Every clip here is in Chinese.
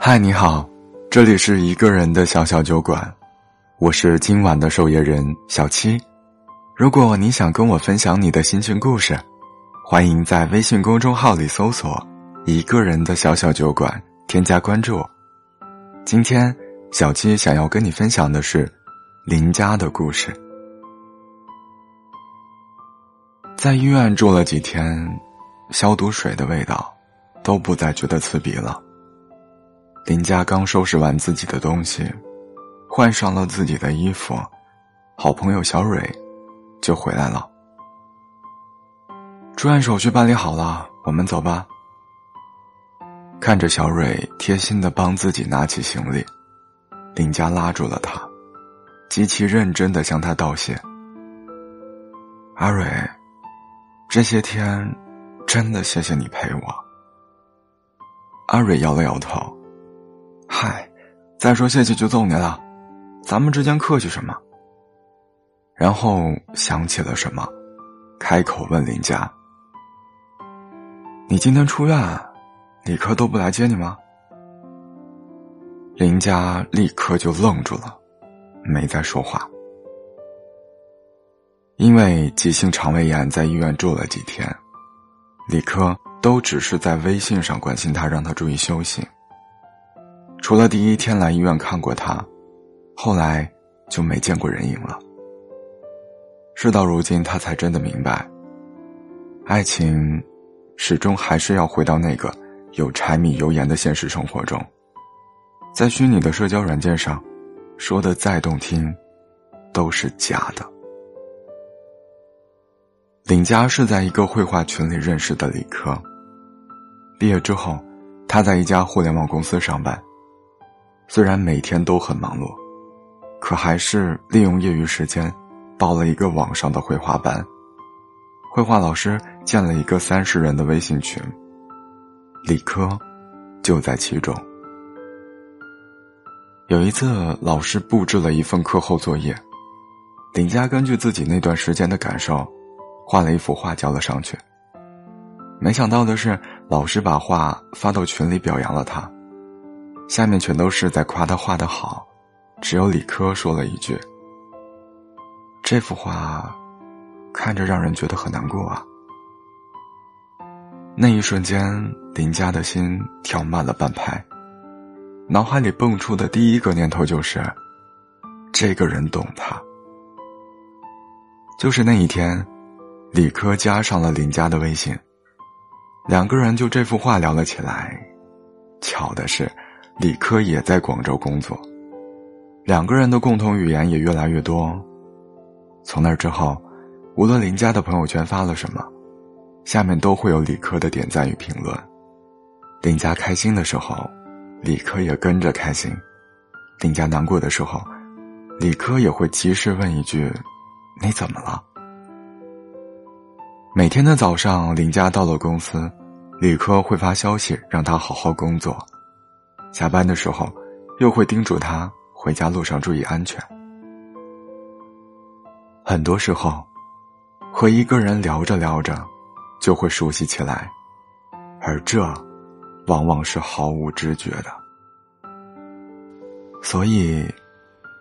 嗨，你好，这里是一个人的小小酒馆，我是今晚的守夜人小七。如果你想跟我分享你的心情故事，欢迎在微信公众号里搜索“一个人的小小酒馆”，添加关注。今天，小七想要跟你分享的是林家的故事。在医院住了几天，消毒水的味道都不再觉得刺鼻了。林佳刚收拾完自己的东西，换上了自己的衣服，好朋友小蕊就回来了。住院手续办理好了，我们走吧。看着小蕊贴心的帮自己拿起行李，林佳拉住了他，极其认真的向他道谢。阿蕊。这些天，真的谢谢你陪我。阿蕊摇了摇头，嗨，再说谢谢就揍你了，咱们之间客气什么？然后想起了什么，开口问林佳：“你今天出院，李科都不来接你吗？”林佳立刻就愣住了，没再说话。因为急性肠胃炎，在医院住了几天，李科都只是在微信上关心他，让他注意休息。除了第一天来医院看过他，后来就没见过人影了。事到如今，他才真的明白，爱情始终还是要回到那个有柴米油盐的现实生活中，在虚拟的社交软件上，说的再动听，都是假的。林佳是在一个绘画群里认识的李科。毕业之后，他在一家互联网公司上班。虽然每天都很忙碌，可还是利用业余时间，报了一个网上的绘画班。绘画老师建了一个三十人的微信群，李科就在其中。有一次，老师布置了一份课后作业，林佳根据自己那段时间的感受。画了一幅画交了上去。没想到的是，老师把画发到群里表扬了他，下面全都是在夸他画的好，只有李科说了一句：“这幅画，看着让人觉得很难过啊。”那一瞬间，林佳的心跳慢了半拍，脑海里蹦出的第一个念头就是：这个人懂他。就是那一天。李科加上了林佳的微信，两个人就这幅画聊了起来。巧的是，李科也在广州工作，两个人的共同语言也越来越多。从那之后，无论林佳的朋友圈发了什么，下面都会有李科的点赞与评论。林佳开心的时候，李科也跟着开心；林佳难过的时候，李科也会及时问一句：“你怎么了？”每天的早上，林佳到了公司，李科会发消息让他好好工作；下班的时候，又会叮嘱他回家路上注意安全。很多时候，和一个人聊着聊着，就会熟悉起来，而这，往往是毫无知觉的。所以，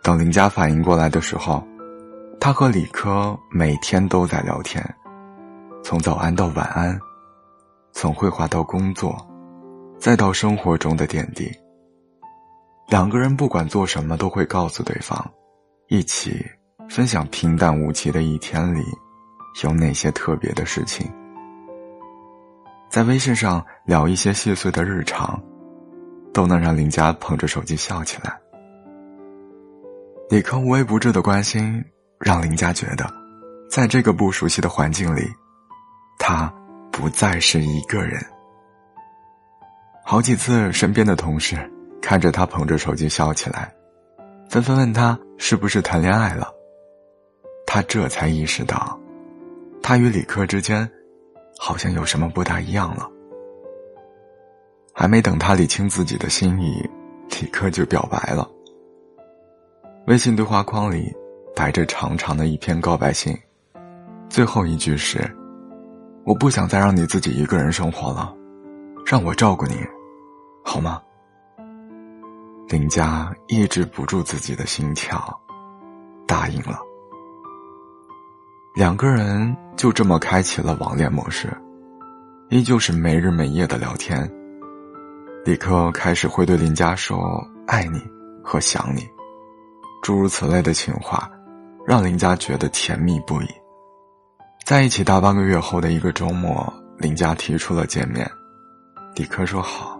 等林佳反应过来的时候，他和李科每天都在聊天。从早安到晚安，从绘画到工作，再到生活中的点滴。两个人不管做什么，都会告诉对方，一起分享平淡无奇的一天里有哪些特别的事情。在微信上聊一些细碎的日常，都能让林佳捧着手机笑起来。李科无微不至的关心，让林佳觉得，在这个不熟悉的环境里。他不再是一个人。好几次，身边的同事看着他捧着手机笑起来，纷纷问他是不是谈恋爱了。他这才意识到，他与李克之间好像有什么不大一样了。还没等他理清自己的心意，李克就表白了。微信对话框里摆着长长的一篇告白信，最后一句是。我不想再让你自己一个人生活了，让我照顾你，好吗？林佳抑制不住自己的心跳，答应了。两个人就这么开启了网恋模式，依旧是没日没夜的聊天。李克开始会对林佳说“爱你”和“想你”，诸如此类的情话，让林佳觉得甜蜜不已。在一起大半个月后的一个周末，林佳提出了见面，李克说好。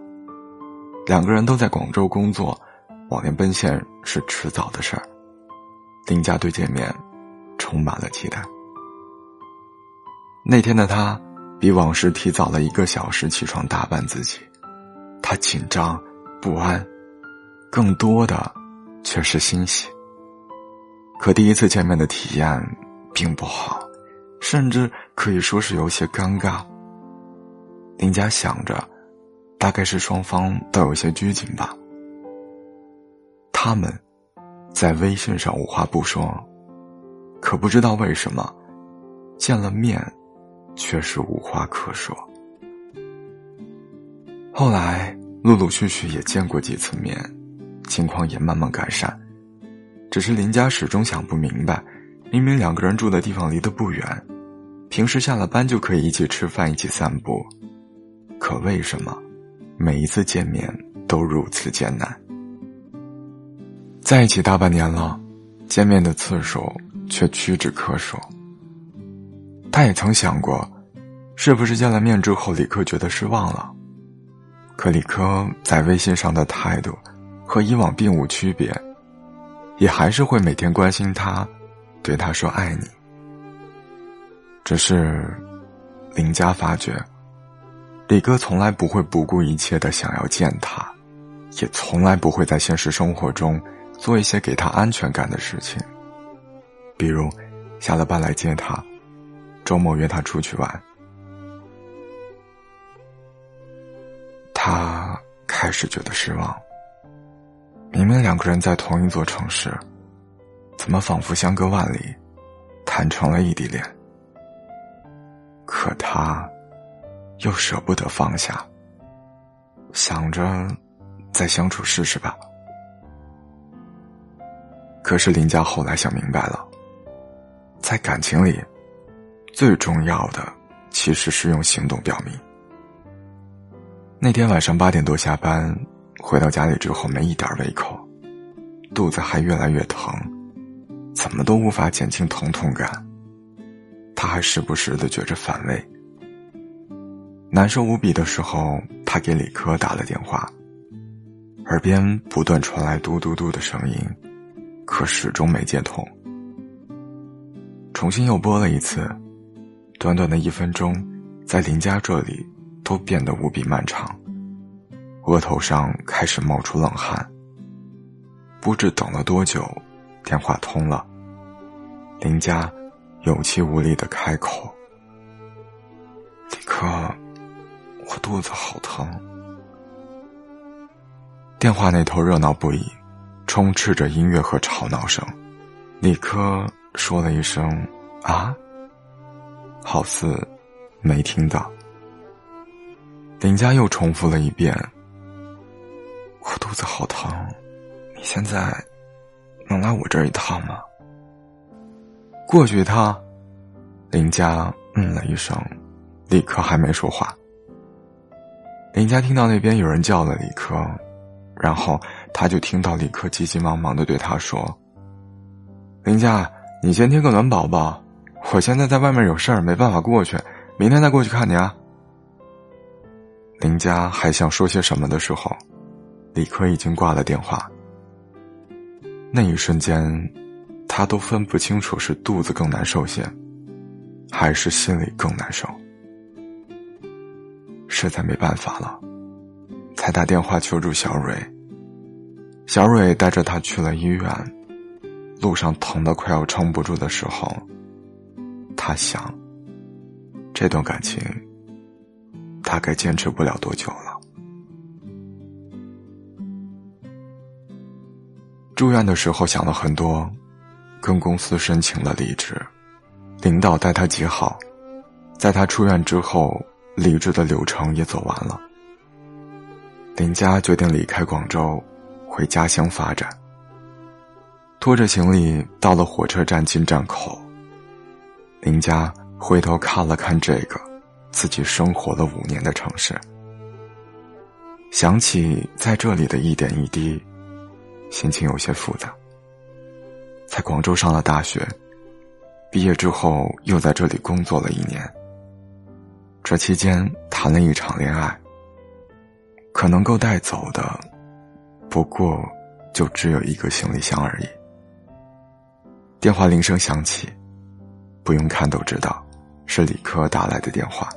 两个人都在广州工作，往年奔现是迟早的事儿。林佳对见面充满了期待。那天的他比往时提早了一个小时起床打扮自己，他紧张不安，更多的却是欣喜。可第一次见面的体验并不好，甚至可以说是有些尴尬。林佳想着，大概是双方都有些拘谨吧。他们在微信上无话不说，可不知道为什么，见了面。却是无话可说。后来陆陆续续也见过几次面，情况也慢慢改善。只是林家始终想不明白，明明两个人住的地方离得不远，平时下了班就可以一起吃饭、一起散步，可为什么每一次见面都如此艰难？在一起大半年了，见面的次数却屈指可数。他也曾想过，是不是见了面之后，李克觉得失望了？可李克在微信上的态度和以往并无区别，也还是会每天关心他，对他说爱你。只是林佳发觉，李哥从来不会不顾一切的想要见他，也从来不会在现实生活中做一些给他安全感的事情，比如下了班来接他。周末约他出去玩，他开始觉得失望。明明两个人在同一座城市，怎么仿佛相隔万里，谈成了异地恋？可他又舍不得放下，想着再相处试试吧。可是林佳后来想明白了，在感情里。最重要的其实是用行动表明。那天晚上八点多下班，回到家里之后没一点胃口，肚子还越来越疼，怎么都无法减轻疼痛感。他还时不时的觉着反胃，难受无比的时候，他给李科打了电话，耳边不断传来嘟嘟嘟的声音，可始终没接通。重新又拨了一次。短短的一分钟，在林家这里都变得无比漫长。额头上开始冒出冷汗。不知等了多久，电话通了。林家有气无力的开口：“李克，我肚子好疼。”电话那头热闹不已，充斥着音乐和吵闹声。李科说了一声：“啊。”好似没听到。林佳又重复了一遍：“我肚子好疼，你现在能来我这儿一趟吗？”过去一趟。林佳嗯了一声，李克还没说话。林佳听到那边有人叫了李科，然后他就听到李科急急忙忙的对他说：“林佳，你先贴个暖宝宝。”我现在在外面有事儿，没办法过去，明天再过去看你啊。林佳还想说些什么的时候，李科已经挂了电话。那一瞬间，他都分不清楚是肚子更难受些，还是心里更难受。实在没办法了，才打电话求助小蕊。小蕊带着他去了医院，路上疼得快要撑不住的时候。他想，这段感情大概坚持不了多久了。住院的时候想了很多，跟公司申请了离职，领导待他极好，在他出院之后，离职的流程也走完了。林佳决定离开广州，回家乡发展。拖着行李到了火车站进站口，林佳回头看了看这个自己生活了五年的城市，想起在这里的一点一滴，心情有些复杂。在广州上了大学，毕业之后又在这里工作了一年。这期间谈了一场恋爱，可能够带走的，不过就只有一个行李箱而已。电话铃声响起，不用看都知道是李科打来的电话。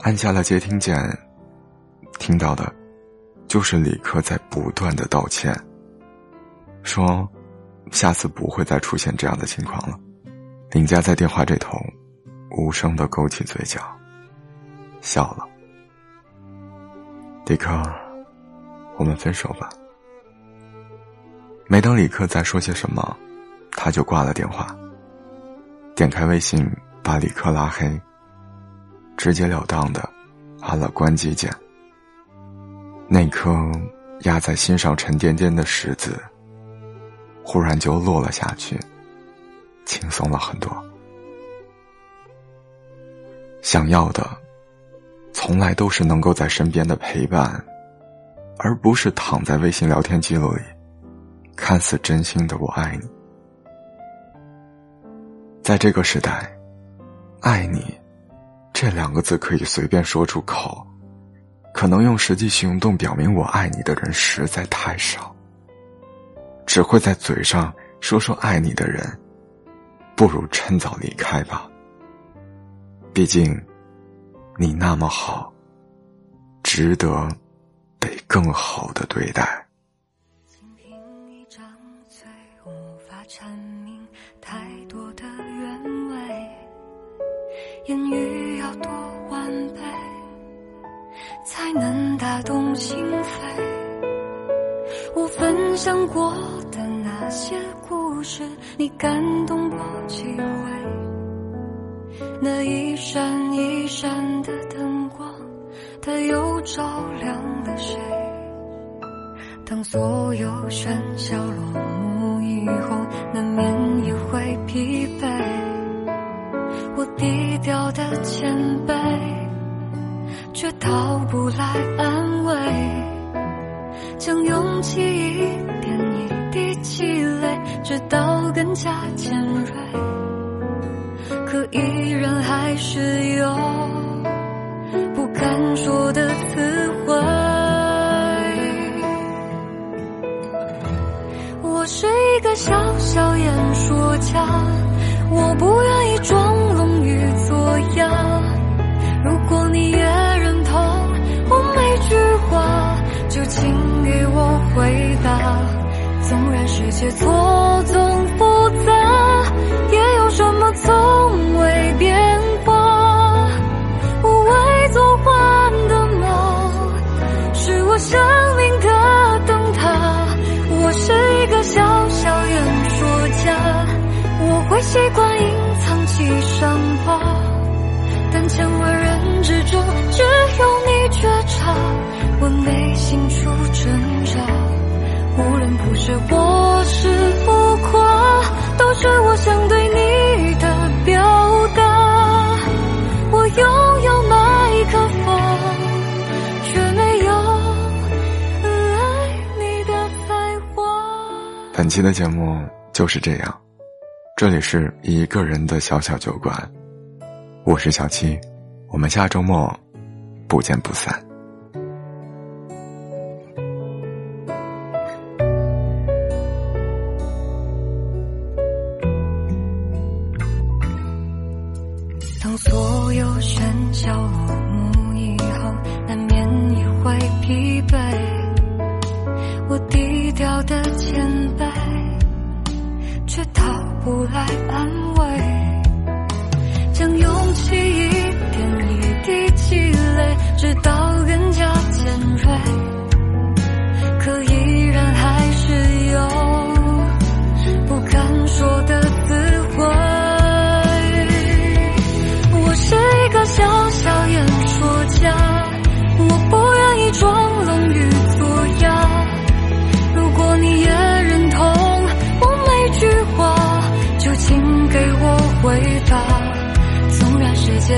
按下了接听键，听到的，就是李科在不断的道歉，说。下次不会再出现这样的情况了。林佳在电话这头，无声的勾起嘴角，笑了。李克，我们分手吧。没等李克再说些什么，他就挂了电话。点开微信，把李克拉黑，直截了当的按了关机键。那颗压在心上沉甸甸的石子。忽然就落了下去，轻松了很多。想要的，从来都是能够在身边的陪伴，而不是躺在微信聊天记录里，看似真心的“我爱你”。在这个时代，“爱你”这两个字可以随便说出口，可能用实际行动表明“我爱你”的人实在太少。只会在嘴上说说爱你的人，不如趁早离开吧。毕竟，你那么好，值得被更好的对待。仅凭一张嘴，无法阐明太多的原委。言语要多完备，才能打动心扉。我分享过的那些故事，你感动过几回？那一闪一闪的灯光，它又照亮了谁？当所有喧嚣落幕以后，难免也会疲惫。我低调的谦卑，却讨不来安慰。将勇气一点一滴积累，直到更加尖锐，可依然还是有不敢说的词汇。我是一个小小演说家，我不愿意装聋与作哑。如果你也认同我每句话，就请给我。回答，纵然世界错综习惯隐藏起伤疤，但千万人之中，只有你觉察我内心出挣扎。无论不是我是浮夸，都是我想对你的表达。我拥有麦克风，却没有爱你的才华。本期的节目就是这样，这里是一个人的小小酒馆，我是小七，我们下周末不见不散。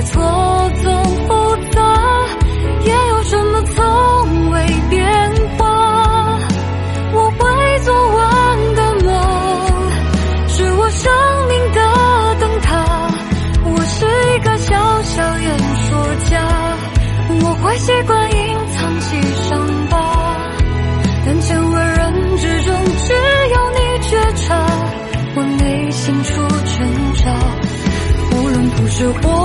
错综复杂，也有什么从未变化。我会做完的梦，是我生命的灯塔。我是一个小小演说家，我会习惯隐藏起伤疤，但千万人之中只有你觉察我内心出挣扎，无论不是我。